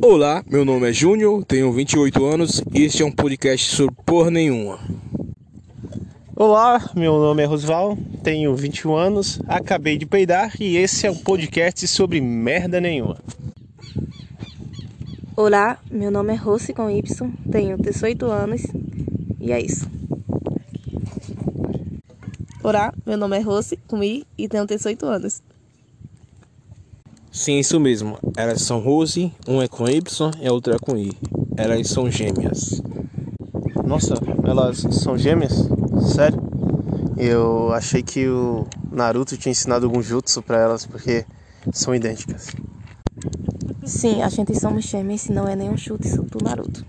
Olá, meu nome é Júnior, tenho 28 anos e este é um podcast sobre porra nenhuma. Olá, meu nome é Rosval, tenho 21 anos, acabei de peidar e esse é um podcast sobre merda nenhuma. Olá, meu nome é Rossi com Y, tenho 18 anos e é isso. Olá, meu nome é Rossi com I e tenho 18 anos. Sim, isso mesmo. Elas são Rose, um é com Y e a outra é com I. Elas são gêmeas. Nossa, elas são gêmeas? Sério? Eu achei que o Naruto tinha ensinado algum jutsu pra elas porque são idênticas. Sim, a gente somos gêmeas, se não é nenhum chute do Naruto.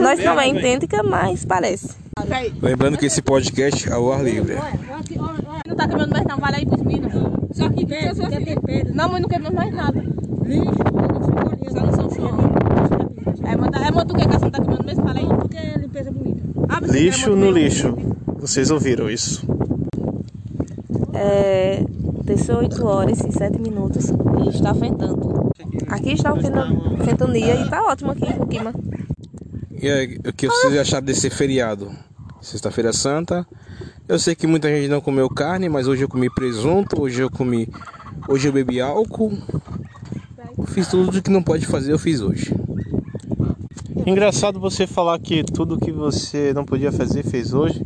Nós não é idêntica, mas parece. Lembrando que esse podcast é ao ar livre. Não tá quebrando mais não, vale aí pros meninos. Só que pedra, só tem pedra. Não, mas não quebramos mais nada. Lixo, só não são chão. É, manda, é moto que a não tá quebrando mesmo, fala aí. Porque é limpeza bonita. Ah, Lixo no lixo. Vocês ouviram isso? É 18 horas e 7 minutos e está ventando. Aqui está o venta- ventania e tá ótimo aqui o clima. E aí, o que vocês acharam desse feriado? Sexta-feira Santa. Eu sei que muita gente não comeu carne, mas hoje eu comi presunto, hoje eu comi. Hoje eu bebi álcool. Fiz tudo que não pode fazer, eu fiz hoje. Engraçado você falar que tudo que você não podia fazer fez hoje,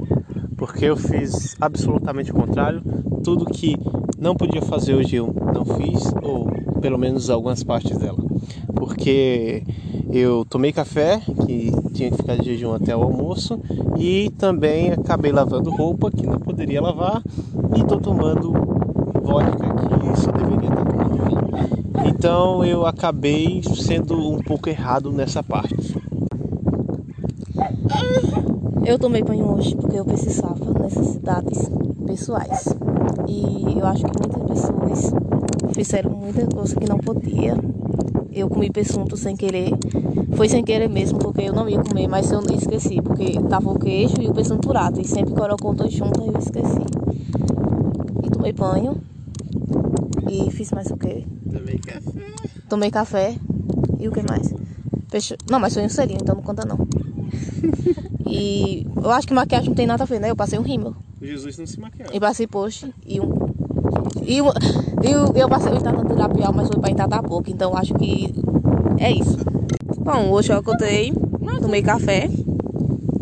porque eu fiz absolutamente o contrário. Tudo que não podia fazer hoje eu não fiz, ou pelo menos algumas partes dela. Porque eu tomei café, que tinha que ficar de jejum até o almoço, e também acabei lavando roupa que não poderia lavar, e tô tomando vodka que só deveria estar tomando vinho. Então eu acabei sendo um pouco errado nessa parte. Eu tomei banho hoje porque eu precisava, necessidades pessoais. E eu acho que muitas pessoas fizeram muita coisa que não podia. Eu comi presunto sem querer. Foi sem querer mesmo, porque eu não ia comer, mas eu esqueci, porque tava o queijo e o presunto prato. E sempre colocou dois juntos e eu esqueci. E tomei banho. E fiz mais o quê? Tomei café. Tomei café. E o que mais? Não, mas foi um selinho, então não conta não. E eu acho que maquiagem não tem nada a ver, né? Eu passei um rímel. Jesus não se maquiava. E passei post e um. E, eu, eu passei o labial, mas foi pra boca. Então acho que é isso. Bom, hoje eu acordei, tomei café.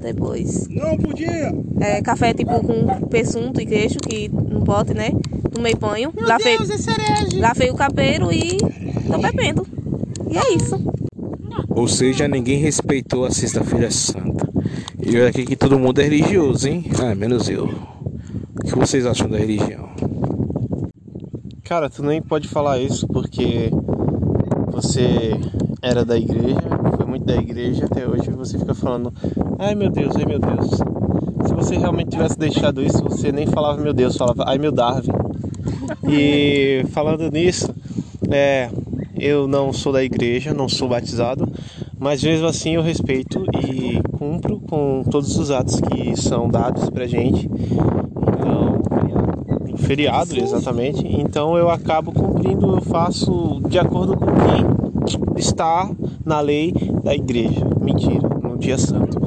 Depois. Não podia! É, café tipo com presunto e queijo, que não pode, né? Tomei banho. lavei, é cereja. lavei o cabelo e tô bebendo. E é isso. Ou seja, ninguém respeitou a Sexta-feira Santa. E olha aqui que todo mundo é religioso, hein? Ah, menos eu. O que vocês acham da religião? Cara, tu nem pode falar isso porque você era da igreja, foi muito da igreja até hoje e você fica falando, ai meu Deus, ai meu Deus. Se você realmente tivesse deixado isso, você nem falava meu Deus, falava ai meu Darwin. E falando nisso, é, eu não sou da igreja, não sou batizado, mas mesmo assim eu respeito e cumpro com todos os atos que são dados pra gente. Feriado, exatamente. Então eu acabo cumprindo, eu faço de acordo com o que está na lei da igreja. Mentira, no dia santo.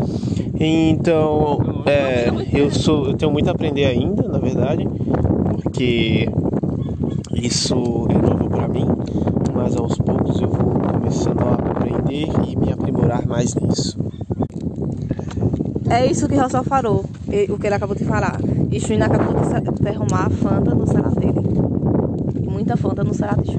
Então, é, eu sou, eu tenho muito a aprender ainda, na verdade, porque isso é novo para mim, mas aos poucos eu vou começando a aprender e me aprimorar mais nisso. É isso que o Rossel falou, o que ele acabou de falar. E Chuina acabou de sa- derramar a Fanta no celular dele. E muita Fanta no celular de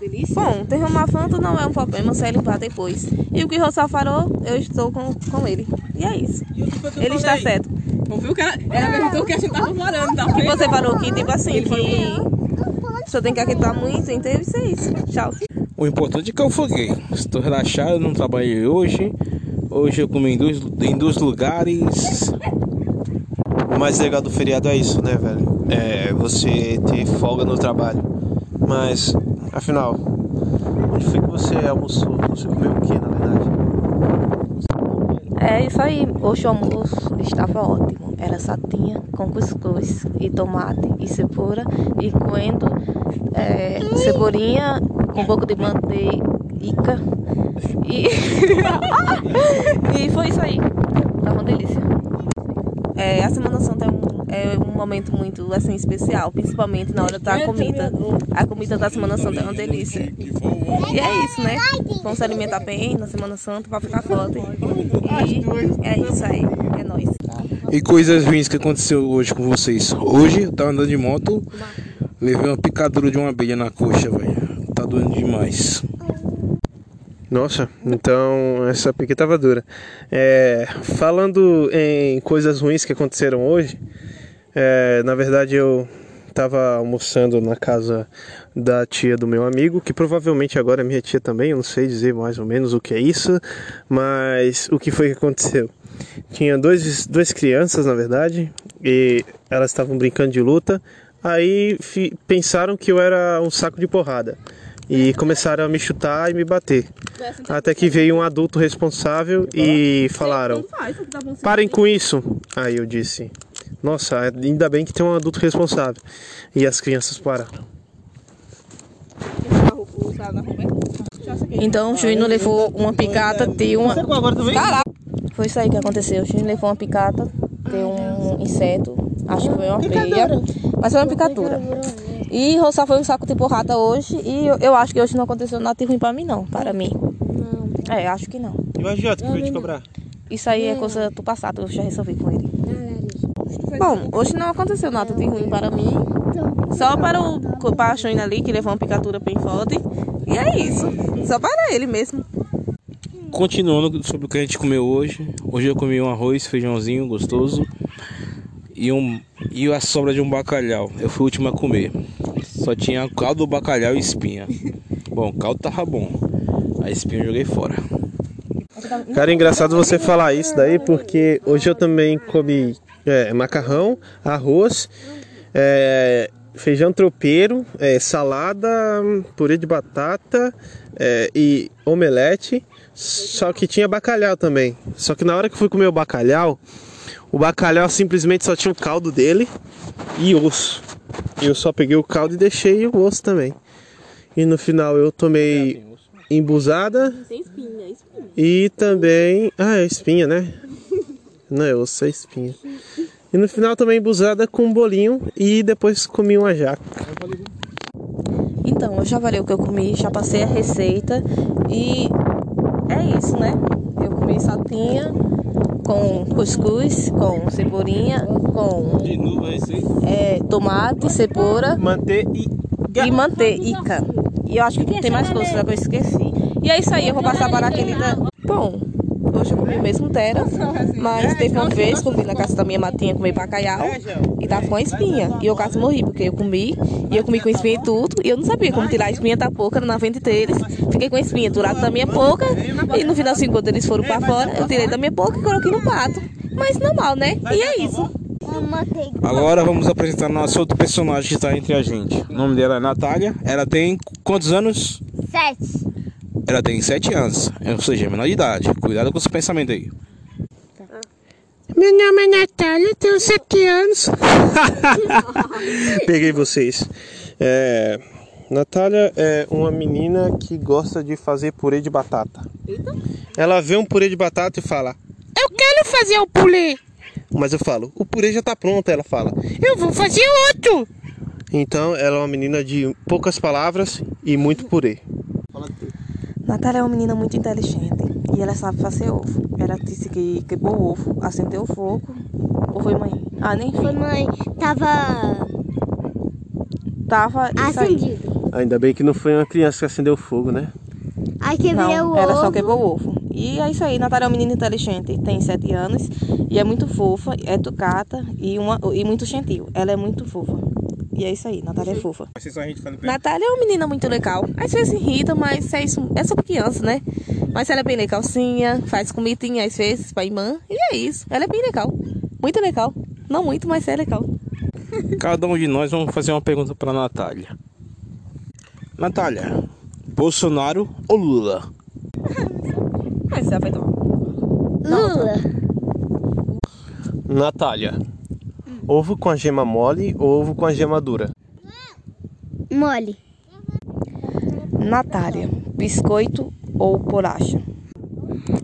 delícia. Bom, derramar Fanta não é um problema, só limpar depois. E o que o Rossel falou, eu estou com, com ele. E é isso. E o que foi que eu Ele está falei? certo. Ouviu que ela, ela perguntou o que a gente tava falando, tá E você falou que, tipo assim, que você tem que acreditar muito, então isso é isso. Tchau. O importante é que eu foguei. Estou relaxado, não trabalhei hoje. Hoje eu comi em dois, em dois lugares. Mais legal do feriado é isso, né, velho? É você ter folga no trabalho. Mas, afinal, onde foi que você almoçou? Você comeu o que, na verdade? É isso aí. Hoje o almoço estava ótimo. Era satinha com cuscuz e tomate e cebola e coentro, é, cebolinha com um pouco de manteiga. E. e foi isso aí. Tá uma delícia. É, a Semana Santa é um, é um momento muito assim, especial, principalmente na hora da comida. A comida da Semana Santa é uma delícia. E é isso, né? Vamos se alimentar bem na Semana Santa pra ficar forte. E é isso aí. É nóis. E coisas ruins que aconteceu hoje com vocês. Hoje eu tava andando de moto, levei uma picadura de uma abelha na coxa, velho. Tá doendo demais. Nossa, então essa pique tava dura. É, falando em coisas ruins que aconteceram hoje, é, na verdade eu tava almoçando na casa da tia do meu amigo, que provavelmente agora é minha tia também, eu não sei dizer mais ou menos o que é isso, mas o que foi que aconteceu? Tinha dois, duas crianças, na verdade, e elas estavam brincando de luta, aí pensaram que eu era um saco de porrada e começaram a me chutar e me bater. Até que veio um adulto responsável e falaram: parem com isso. Aí eu disse: nossa, ainda bem que tem um adulto responsável. E as crianças pararam. Então o Juninho levou uma picata de uma. Caraca! Foi isso aí que aconteceu. O Juninho levou uma picata de um inseto. Acho que foi uma peia. Mas foi uma picadura. E só foi um saco de porrada hoje. E eu, eu, acho que hoje não aconteceu nada de ruim pra mim, não. Para mim. Não. É, acho que não. E o agiota que veio te cobrar? Isso aí é coisa do passado, eu já resolvi com ele. Bom, hoje não aconteceu nada de ruim para mim. Só para o Paixão ali, que levou uma picadura bem forte. E é isso. Só para ele mesmo. Continuando sobre o que a gente comeu hoje. Hoje eu comi um arroz, feijãozinho gostoso. E, um, e a sobra de um bacalhau. Eu fui o último a comer. Só tinha caldo, bacalhau e espinha. Bom, caldo tava bom. A espinha eu joguei fora. Cara, é engraçado você falar isso daí, porque hoje eu também comi é, macarrão, arroz, é, feijão tropeiro, é, salada, purê de batata é, e omelete. Só que tinha bacalhau também. Só que na hora que eu fui comer o bacalhau, o bacalhau simplesmente só tinha o caldo dele e osso. Eu só peguei o caldo e deixei o osso também. E no final eu tomei embusada. Sem espinha, espinha. E também. Ah, é espinha, né? Não é osso, é espinha. E no final também embusada com um bolinho e depois comi uma jaca. Então, eu já valeu o que eu comi, já passei a receita e é isso, né? Eu comi saltinha com cuscuz, com cebolinha, com é, tomate, cebola manteiga. e manteiga. E eu acho que tem mais coisas que eu esqueci. E é isso aí, eu vou passar para aquele. Bom, hoje eu comi mesmo tera, mas teve uma vez que eu vim na casa da minha matinha comer bacalhau e tava com a espinha. E eu quase morri, porque eu comi, e eu comi com espinha e tudo, e eu não sabia como tirar a espinha da boca na frente deles. Fiquei com a espinha do lado da minha boca, e no final, assim, quando eles foram pra fora, eu tirei da minha boca e coloquei no prato. Mas normal, né? E é isso. Agora vamos apresentar nosso outro personagem que está entre a gente. O nome dela é Natália. Ela tem quantos anos? Sete. Ela tem sete anos, ou seja, é menor de idade. Cuidado com esse pensamento aí. Meu nome é Natália, tenho sete anos. Peguei vocês. É, Natália é uma menina que gosta de fazer purê de batata. Ela vê um purê de batata e fala: Eu quero fazer o purê. Mas eu falo: O purê já está pronto. Ela fala: Eu vou fazer outro. Então ela é uma menina de poucas palavras e muito purê. Natália é uma menina muito inteligente e ela sabe fazer ovo. Ela disse que quebrou o ovo, acendeu o fogo. Ou foi mãe? Ah, nem foi. mãe. Tava. Tava. Acendido. Ainda bem que não foi uma criança que acendeu o fogo, né? Aí quebrou não, o ela ovo. só quebrou o ovo. E é isso aí, Natália é uma menina inteligente, tem sete anos e é muito fofa, é educada e, uma, e muito gentil. Ela é muito fofa. E é isso aí, Natália é fofa. Natália é uma menina muito legal. Às vezes irrita, mas é isso. É só criança, né? Mas ela é bem legalzinha, faz comidinha às vezes pra irmã. E é isso. Ela é bem legal. Muito legal. Não muito, mas é legal. Cada um de nós vamos fazer uma pergunta pra Natália. Natália, Bolsonaro ou Lula? Mas vai tomar. Lula. Natália, ovo com a gema mole ou ovo com a gema dura? Mole. Natália, biscoito ou bolacha?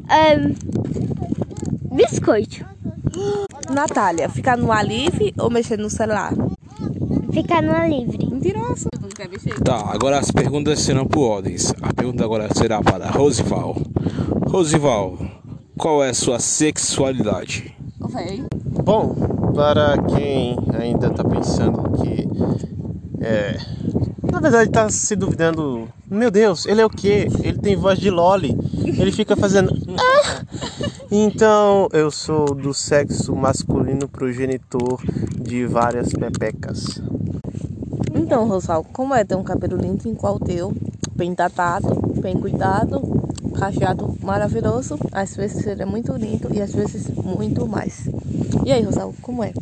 Ahn, biscoito. Natália, ficar no ar livre ou mexer no celular? Ficar no ar livre. Mentirosa. Tu não quer mexer? Tá, agora as perguntas serão por ordens. A pergunta agora será para Rosival. Rosival, qual é a sua sexualidade? Véi. Bom, para quem ainda tá pensando que é, na verdade tá se duvidando, meu Deus, ele é o quê? Ele tem voz de loli. Ele fica fazendo "Ah!" Então, eu sou do sexo masculino progenitor de várias pepecas. Então, Rosal, como é ter um cabelo lindo igual o teu? Bem tratado, bem cuidado, cacheado maravilhoso. Às vezes ele é muito lindo e às vezes muito mais. E aí, Rosal, como é?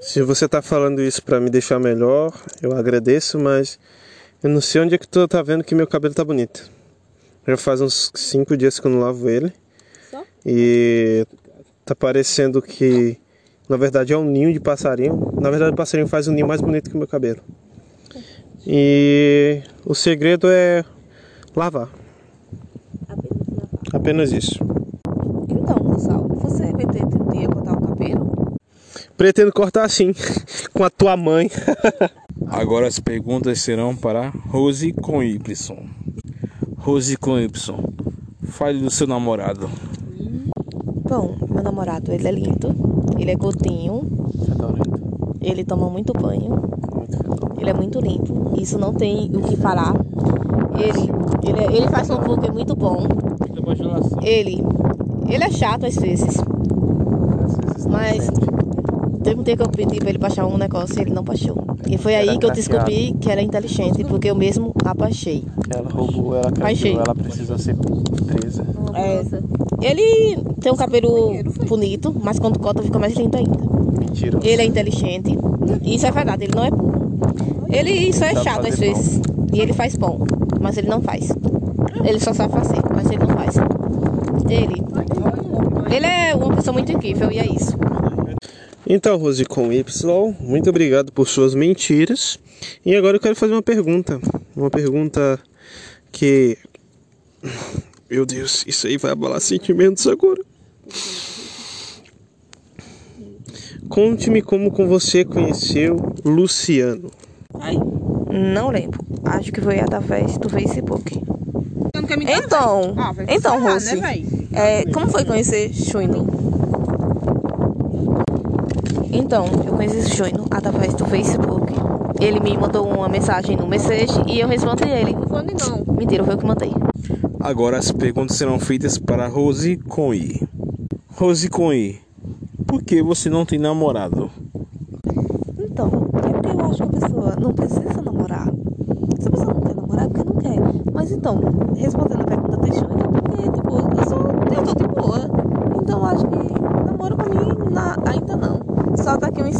Se você tá falando isso pra me deixar melhor, eu agradeço, mas eu não sei onde é que tu tá vendo que meu cabelo tá bonito. Já faz uns cinco dias que eu não lavo ele. Só? E tá parecendo que, na verdade, é um ninho de passarinho. Na verdade, o passarinho faz um ninho mais bonito que o meu cabelo. E o segredo é lavar. Apenas isso. Então, Rosal, você pretende um dia cortar o cabelo? Pretendo cortar assim, com a tua mãe. Agora as perguntas serão para Rose com Y. Rose com Y. Fale do seu namorado. Bom, meu namorado, ele é lindo, ele é gotinho, ele toma muito banho, ele é muito limpo. Isso não tem o que falar. Ele, ele, é- ele faz um hambúrguer muito bom. Ele, ele é chato às vezes, mas teve um dia que eu pedi pra ele baixar um negócio e ele não baixou. E foi aí Era que eu descobri que era inteligente, porque eu mesmo abaixei. Ela roubou, ela caiu, ela precisa ser presa. É, ele tem um cabelo bonito, mas quando corta fica mais lindo ainda. Mentira. Ele é inteligente. Isso é verdade, ele não é burro. Ele só é chato às vezes. E ele faz pão, mas ele não faz. Ele só sabe fazer, mas ele não faz. Ele. Ele é uma pessoa muito incrível e é isso. Então, Rose com Y, muito obrigado por suas mentiras. E agora eu quero fazer uma pergunta. Uma pergunta que. Meu Deus, isso aí vai abalar sentimentos agora. Conte-me como com você conheceu Luciano. Ai, não lembro. Acho que foi através do Facebook. Então, Ah, então, falar, Rose, né, é, como foi conhecer Chuino? Então, eu conheci Chuino através do Facebook. Ele me mandou uma mensagem no message e eu respondi ele. Não foi não. Mentira, foi eu que mandei. Agora as perguntas serão feitas para Rose com I. Rose com I. Por que você não tem namorado? Então, é porque eu acho que a pessoa não precisa namorar. Se a pessoa não quer namorar, é porque não quer. Mas então, respondendo a pergunta de Júnior, é porque, tipo, eu sou. Eu tô de boa. Então eu acho que namoro pra mim na- ainda não. Só daqui uns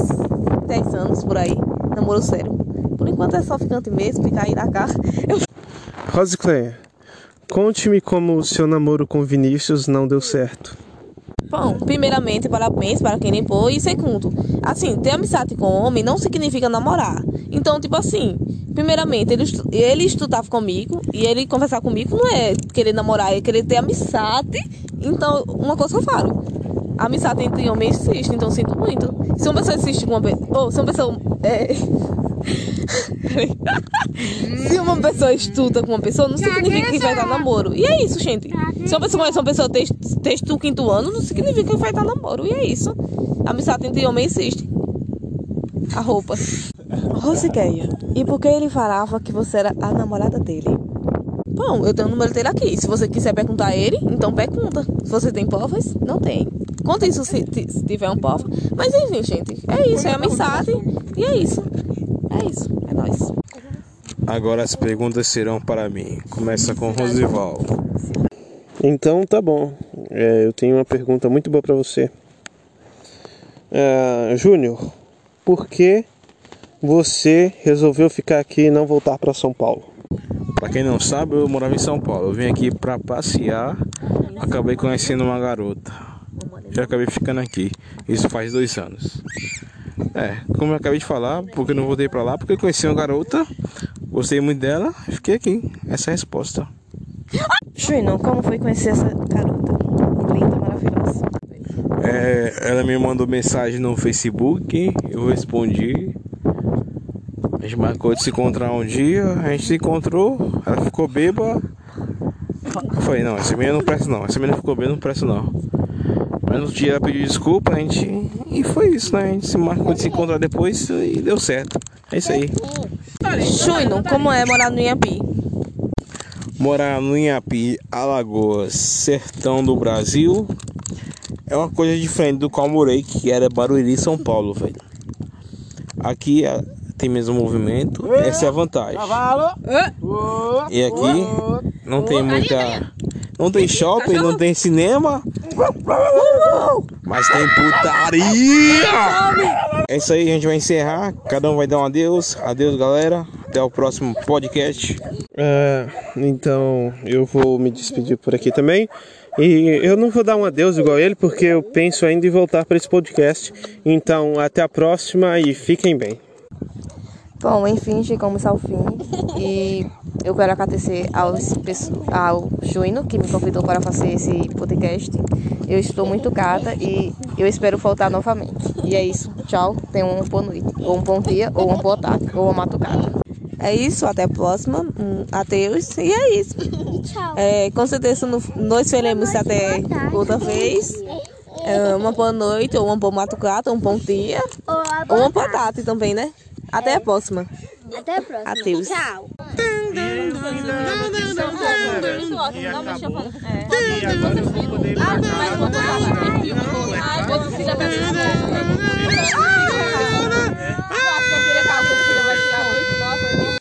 10 anos por aí, namoro sério. Por enquanto é só ficante mesmo, ficar aí na casa. Eu Rose Cleia, conte-me como o seu namoro com Vinícius não deu certo. Bom, primeiramente, parabéns para quem limpou. E segundo, assim, ter amizade com homem não significa namorar. Então, tipo assim, primeiramente, ele, ele estudava comigo e ele conversar comigo não é querer namorar, é querer ter amizade. Então, uma coisa que eu falo. A amizade entre homens existe, então sinto muito. Se uma pessoa existe com uma pessoa. Ou se uma pessoa. É... se uma pessoa estuda com uma pessoa, não significa que vai dar namoro. E é isso, gente. Se uma pessoa conhece uma pessoa desde, o quinto ano, não significa que vai dar namoro. E é isso. A amizade entre homens existe. A roupa. Rosiqueia, e por que ele falava que você era a namorada dele? Bom, eu tenho o número dele aqui. Se você quiser perguntar a ele, então pergunta. Se você tem provas, não tem. Conta isso se, se tiver um prova. Mas enfim, gente. É isso, é amizade. E é isso. É isso. É nóis. Agora as perguntas serão para mim. Começa com Rosival. Então tá bom. É, eu tenho uma pergunta muito boa pra você. É, Júnior, por que você resolveu ficar aqui e não voltar para São Paulo? Pra quem não sabe, eu morava em São Paulo. Eu vim aqui pra passear. Acabei conhecendo uma garota. Já acabei ficando aqui. Isso faz dois anos. É, como eu acabei de falar, porque eu não voltei pra lá, porque eu conheci uma garota, gostei muito dela e fiquei aqui. Essa é a resposta. Juno, como foi conhecer essa garota? Linda, maravilhosa. É, ela me mandou mensagem no Facebook, eu respondi. A gente marcou de se encontrar um dia, a gente se encontrou, ela ficou bêbada. Eu falei, não, essa menina não presta não, essa menina ficou bêbada, não presta não. Mas no dia ela pediu desculpa, a gente. E foi isso, né? A gente se marcou de se encontrar depois e deu certo. É isso aí. Juno, como é morar no Inhapi? Morar no Inhapi, Alagoas, sertão do Brasil, é uma coisa diferente do qual morei, que era Barueri, São Paulo, velho. Aqui é, tem mesmo movimento, essa é a vantagem. E aqui não tem muita. Não tem shopping, não tem cinema. Mas tem putaria! É isso aí, a gente vai encerrar. Cada um vai dar um adeus. Adeus, galera. Até o próximo podcast. É, então eu vou me despedir por aqui também. E eu não vou dar um adeus igual ele, porque eu penso ainda em voltar para esse podcast. Então, até a próxima e fiquem bem. Bom, enfim, chegamos ao fim. E eu quero agradecer aos, ao Juino, que me convidou para fazer esse podcast. Eu estou muito grata e eu espero voltar novamente. E é isso. Tchau. Tenham uma boa noite, ou um bom dia, ou uma boa tarde, ou uma madrugada. É isso. Até a próxima. Hum, Adeus. E é isso. Tchau. É, com certeza no- nós veremos até outra vez. É, uma boa noite, ou uma boa madrugada, ou um bom dia. Ou uma boa tarde também, né? Até a próxima. Até a próxima. Adeus. Tchau. Vou. Ai,